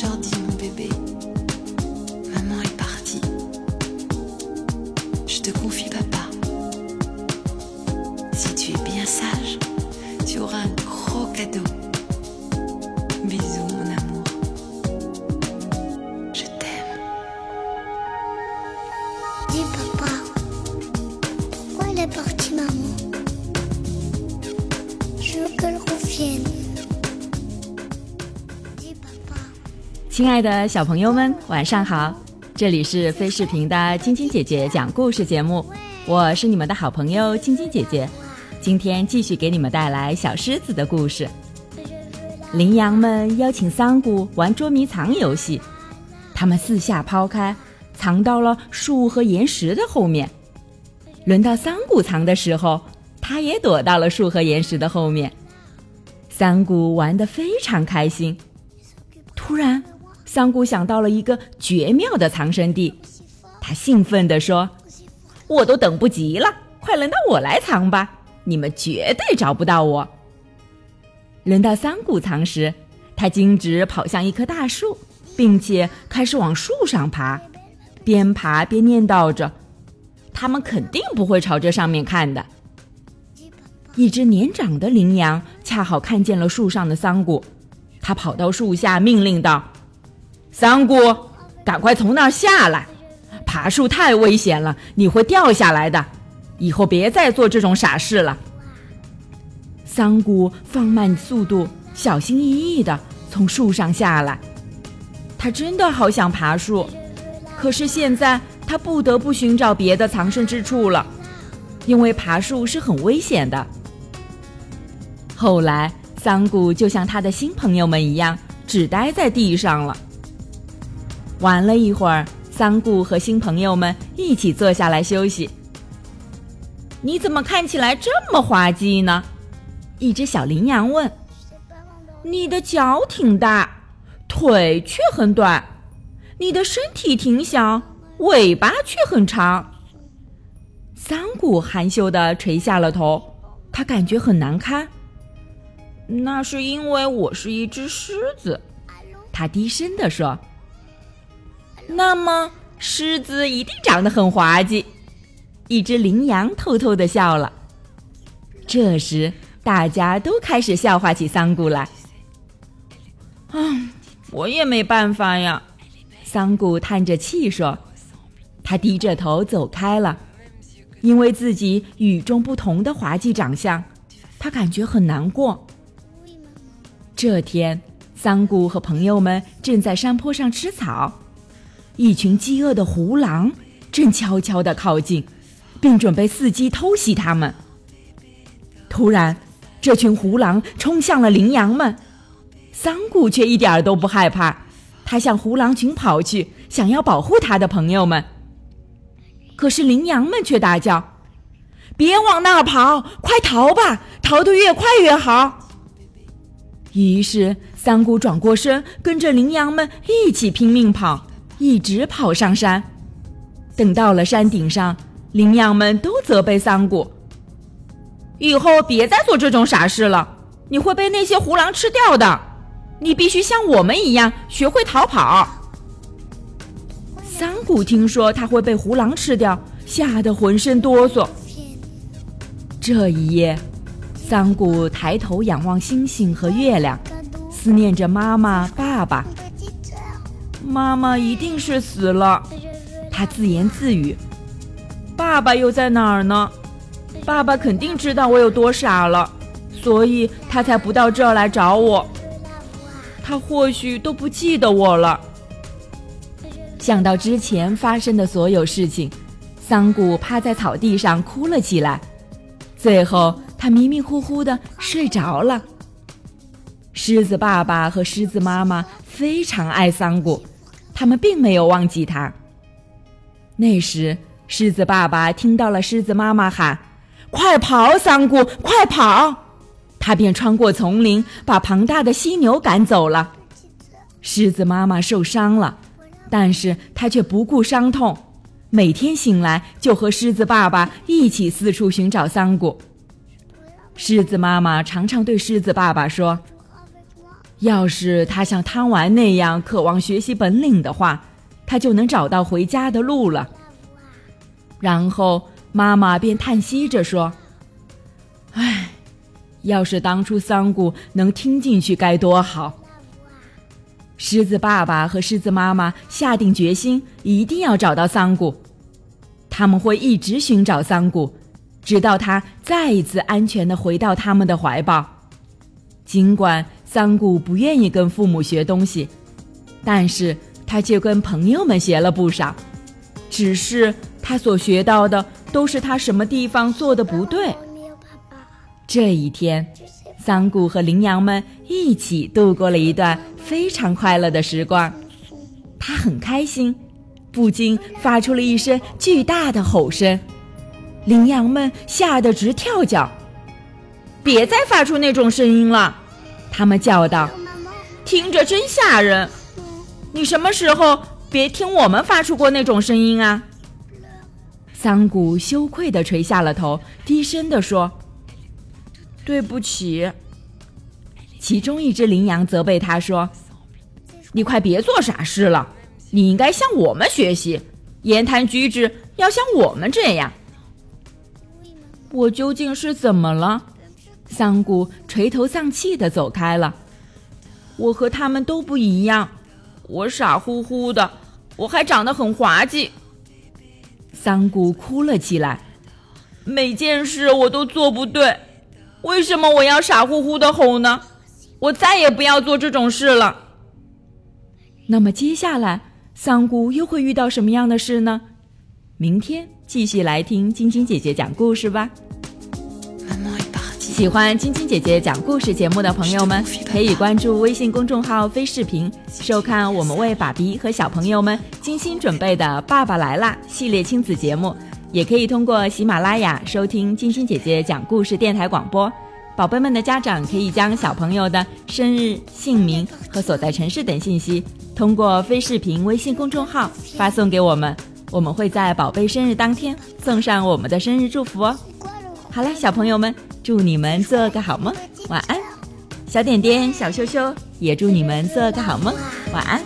交替亲爱的小朋友们，晚上好！这里是飞视频的晶晶姐姐讲故事节目，我是你们的好朋友晶晶姐姐。今天继续给你们带来小狮子的故事。羚羊们邀请桑谷玩捉迷藏游戏，他们四下抛开，藏到了树和岩石的后面。轮到桑谷藏的时候，他也躲到了树和岩石的后面。桑谷玩得非常开心。突然，桑古想到了一个绝妙的藏身地，他兴奋地说：“我都等不及了，快轮到我来藏吧！你们绝对找不到我。”轮到桑古藏时，他径直跑向一棵大树，并且开始往树上爬，边爬边念叨着：“他们肯定不会朝这上面看的。”一只年长的羚羊恰好看见了树上的桑古，他跑到树下命令道：“桑古，赶快从那儿下来！爬树太危险了，你会掉下来的。以后别再做这种傻事了。”桑古放慢速度，小心翼翼地从树上下来。他真的好想爬树，可是现在他不得不寻找别的藏身之处了，因为爬树是很危险的。后来，桑古就像他的新朋友们一样，只待在地上了。玩了一会儿，三顾和新朋友们一起坐下来休息。你怎么看起来这么滑稽呢？一只小羚羊问。你的脚挺大，腿却很短；你的身体挺小，尾巴却很长。桑古含羞地垂下了头，他感觉很难堪。那是因为我是一只狮子，他低声地说。那么，狮子一定长得很滑稽。一只羚羊偷偷的笑了。这时，大家都开始笑话起桑古来。啊，我也没办法呀，桑古叹着气说。他低着头走开了，因为自己与众不同的滑稽长相，他感觉很难过。这天，桑古和朋友们正在山坡上吃草，一群饥饿的胡狼正悄悄地靠近，并准备伺机偷袭他们。突然，这群胡狼冲向了羚羊们，桑古却一点都不害怕，他向胡狼群跑去，想要保护他的朋友们。可是羚羊们却大叫：“别往那儿跑，快逃吧！逃得越快越好。”于是，桑古转过身，跟着羚羊们一起拼命跑，一直跑上山。等到了山顶上，羚羊们都责备桑古：“以后别再做这种傻事了，你会被那些胡狼吃掉的。你必须像我们一样学会逃跑。”桑古听说他会被胡狼吃掉，吓得浑身哆嗦。这一夜。桑古抬头仰望星星和月亮，思念着妈妈、爸爸。妈妈一定是死了，他自言自语。爸爸又在哪儿呢？爸爸肯定知道我有多傻了，所以他才不到这儿来找我。他或许都不记得我了。想到之前发生的所有事情，桑古趴在草地上哭了起来。最后。他迷迷糊糊的睡着了。狮子爸爸和狮子妈妈非常爱桑古，他们并没有忘记他。那时，狮子爸爸听到了狮子妈妈喊：“快跑，桑古，快跑！”他便穿过丛林，把庞大的犀牛赶走了。狮子妈妈受伤了，但是她却不顾伤痛，每天醒来就和狮子爸爸一起四处寻找桑古。狮子妈妈常常对狮子爸爸说：“要是他像汤丸那样渴望学习本领的话，他就能找到回家的路了。然后妈妈便叹息着说：“唉，要是当初桑古能听进去该多好。”狮子爸爸和狮子妈妈下定决心，一定要找到桑古。他们会一直寻找桑古，直到他再一次安全的回到他们的怀抱。尽管桑古不愿意跟父母学东西，但是他却跟朋友们学了不少。只是他所学到的都是他什么地方做的不对。这一天，桑古和羚羊们一起度过了一段非常快乐的时光。他很开心，不禁发出了一声巨大的吼声。羚羊们吓得直跳脚。别再发出那种声音了，他们叫道：“听着真吓人。”你什么时候别听我们发出过那种声音啊？桑古羞愧地垂下了头，低声地说：“对不起。”其中一只羚羊责备他说：“你快别做傻事了，你应该向我们学习，言谈举止要像我们这样。”我究竟是怎么了？桑古垂头丧气地走开了。我和他们都不一样，我傻乎乎的，我还长得很滑稽。桑古哭了起来，每件事我都做不对，为什么我要傻乎乎的吼呢？我再也不要做这种事了。那么接下来，桑古又会遇到什么样的事呢？明天继续来听晶晶姐姐讲故事吧。喜欢晶晶姐姐讲故事节目的朋友们，可以关注微信公众号“飞视频”，收看我们为爸比和小朋友们精心准备的《爸爸来啦》系列亲子节目。也可以通过喜马拉雅收听晶晶姐姐讲故事电台广播。宝贝们的家长可以将小朋友的生日、姓名和所在城市等信息，通过飞视频微信公众号发送给我们，我们会在宝贝生日当天送上我们的生日祝福哦。好了，小朋友们。祝你们做个好梦，晚安，小点点、小羞羞也祝你们做个好梦，晚安。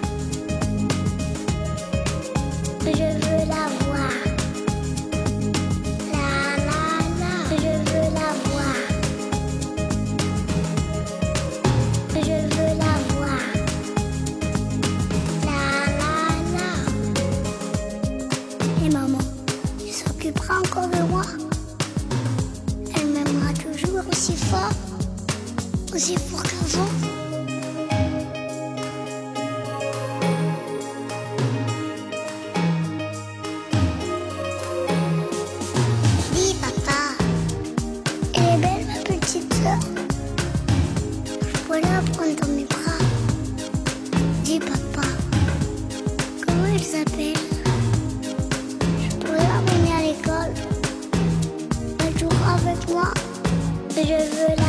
Aussi fort qu'avant. Dis papa, elle est belle ma petite soeur. Je pourrais la prendre dans mes bras. Dis papa, comment elle s'appelle? Je pourrais l'amener à l'école. Elle jouera avec moi. Je veux la